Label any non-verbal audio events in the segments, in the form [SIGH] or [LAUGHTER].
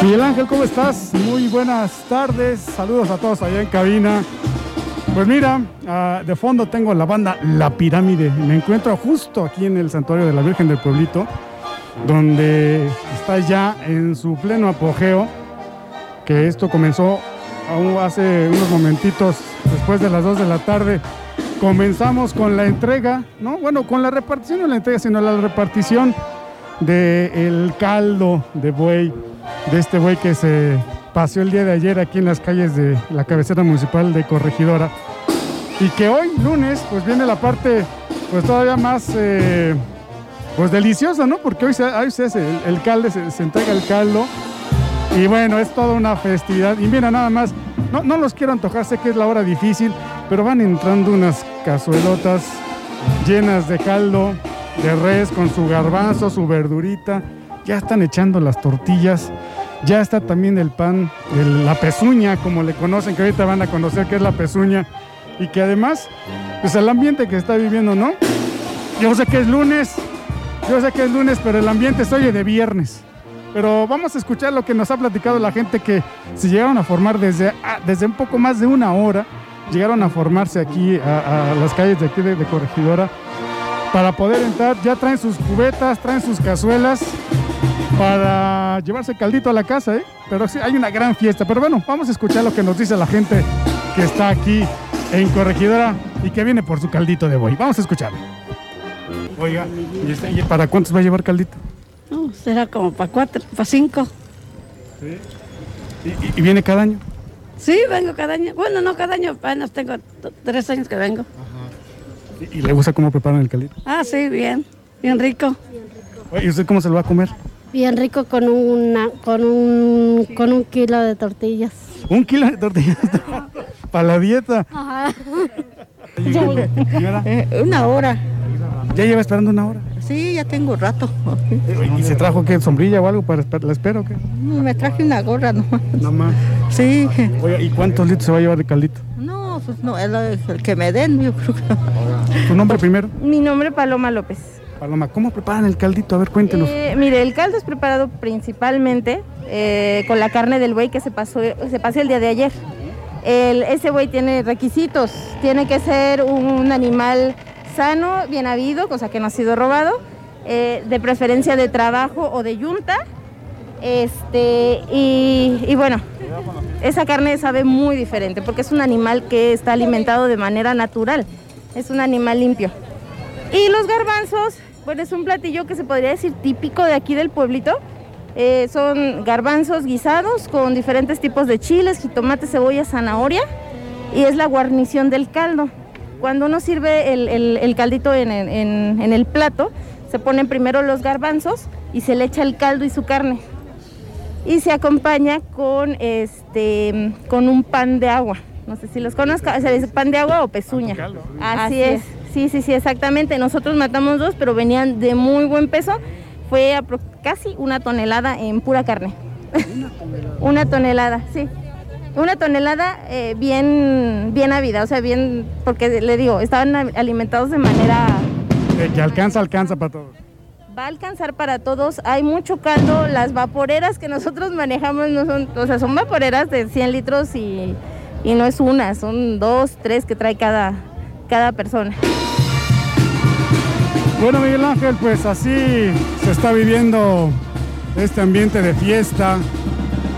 Miguel Ángel, ¿cómo estás? Muy buenas tardes. Saludos a todos allá en cabina. Pues mira, ah, de fondo tengo la banda La Pirámide. Me encuentro justo aquí en el santuario de la Virgen del Pueblito, donde está ya en su pleno apogeo, que esto comenzó aún hace unos momentitos después de las 2 de la tarde. Comenzamos con la entrega, ¿no? Bueno, con la repartición, no la entrega, sino la repartición del caldo de buey, de este buey que se paseó el día de ayer aquí en las calles de la cabecera municipal de Corregidora. Y que hoy, lunes, pues viene la parte pues todavía más eh, pues deliciosa, ¿no? Porque hoy se, se hace el, el caldo, se, se entrega el caldo. Y bueno, es toda una festividad. Y mira, nada más, no, no los quiero antojar, sé que es la hora difícil, pero van entrando unas cazuelotas llenas de caldo, de res con su garbanzo, su verdurita. Ya están echando las tortillas. Ya está también el pan, la pezuña, como le conocen, que ahorita van a conocer qué es la pezuña. Y que además, pues el ambiente que está viviendo, ¿no? Yo sé que es lunes, yo sé que es lunes, pero el ambiente se oye de viernes. Pero vamos a escuchar lo que nos ha platicado la gente que se llegaron a formar desde, ah, desde un poco más de una hora. Llegaron a formarse aquí a, las calles de aquí de Corregidora para poder entrar. Ya traen sus cubetas, traen sus cazuelas para llevarse caldito a la casa, ¿eh? Pero sí, hay una gran fiesta. Pero bueno, vamos a escuchar lo que nos dice la gente que está aquí en Corregidora y que viene por su caldito de buey. Vamos a escucharlo. Oiga, ¿y este- y para cuántos va a llevar caldito? No, será como para cuatro, para cinco. ¿Y, y- y viene cada año? Sí, vengo cada año. Bueno, no cada año, apenas tengo tres años que vengo. ¿Y, y le gusta cómo preparan el caldito? Ah, sí, bien, bien rico. Oye, ¿Y usted cómo se lo va a comer? Bien rico con una con un con un kilo de tortillas. Un kilo de tortillas [LAUGHS] para la dieta. Ajá. Eh, una hora. ya lleva esperando una hora. Sí, ya tengo rato. ¿Y se trajo qué? ¿Sombrilla o algo para la espera o qué? Me traje una gorra nomás. Nada más. Sí. Oiga, ¿y cuántos litros se va a llevar de caldito? No, pues no, es lo- el que me den, yo creo que. ¿Tu nombre primero? Mi nombre es Paloma López. Paloma, ¿cómo preparan el caldito? A ver, cuéntenos. Eh, mire, el caldo es preparado principalmente eh, con la carne del buey que se pasó, se pasó el día de ayer. El- ese buey tiene requisitos. Tiene que ser un animal sano, bien habido, cosa que no ha sido robado, eh, de preferencia de trabajo o de yunta. Este, y, y bueno, esa carne sabe muy diferente porque es un animal que está alimentado de manera natural. Es un animal limpio. Y los garbanzos, bueno, es un platillo que se podría decir típico de aquí del pueblito. Eh, son garbanzos guisados con diferentes tipos de chiles, jitomate, cebolla, zanahoria y es la guarnición del caldo. Cuando uno sirve el, caldito en- en el plato, se ponen primero los garbanzos y se le echa el caldo y su carne. Y se acompaña con, este, con un pan de agua. No sé si los conozco, se dice pan de agua o pezuña. Así, es. Sí, sí, sí, exactamente. Nosotros matamos dos, pero venían de muy buen peso. Fue casi una tonelada en pura carne. [LAUGHS] una tonelada, sí. Una tonelada eh, bien, bien ávida, o sea, bien, porque le digo, estaban alimentados de manera Eh, que alcanza, alcanza para todos. va a alcanzar para todos. Hay mucho caldo. Las vaporeras que nosotros manejamos no son, o sea, son vaporeras de 100 litros y, y no es una, son dos, tres que trae cada, cada persona. Bueno, Miguel Ángel, pues así se está viviendo este ambiente de fiesta,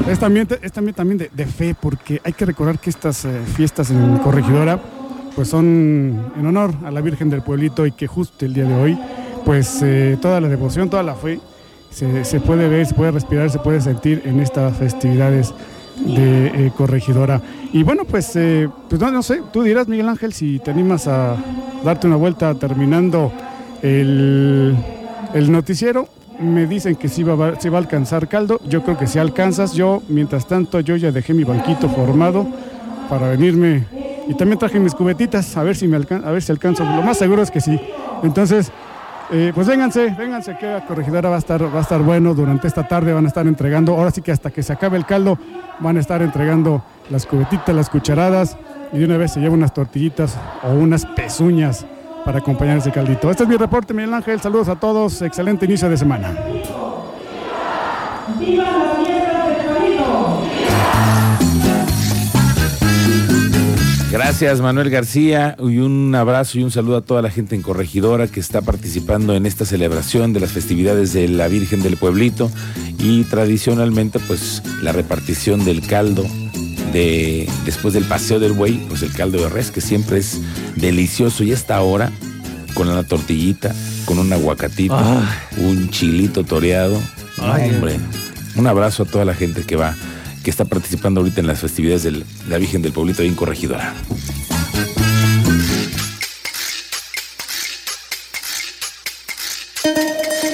este ambiente, este ambiente también de, fe, porque hay que recordar que estas eh, fiestas en Corregidora pues son en honor a la Virgen del Pueblito y que justo el día de hoy, pues eh, toda la devoción, toda la fe se puede ver, se puede respirar, se puede sentir en estas festividades de eh, Corregidora. Y bueno, pues, eh, pues no, no sé, tú dirás, Miguel Ángel, si te animas a darte una vuelta terminando el, el noticiero. Me dicen que sí va, sí va a alcanzar caldo. Yo creo que si alcanzas. Yo, mientras tanto, yo ya dejé mi banquito formado para venirme. Y también traje mis cubetitas, a ver si me alcan- a ver si alcanzo. Lo más seguro es que sí. Entonces, eh, pues vénganse, vénganse que la corregidora va a estar, va a estar bueno. Durante esta tarde van a estar entregando, ahora sí que hasta que se acabe el caldo, van a estar entregando las cubetitas, las cucharadas y de una vez se lleva unas tortillitas o unas pezuñas para acompañar ese caldito. Este es mi reporte, Miguel Ángel. Saludos a todos. Excelente inicio de semana. Gracias Manuel García y un abrazo y un saludo a toda la gente en Corregidora que está participando en esta celebración de las festividades de la Virgen del Pueblito y tradicionalmente pues la repartición del caldo de después del paseo del buey, pues el caldo de res que siempre es delicioso y esta hora con una tortillita, con un aguacatito, un chilito toreado. Ay. hombre, un abrazo a toda la gente que va que está participando ahorita en las festividades de la Virgen del Pueblito ahí en Corregidora.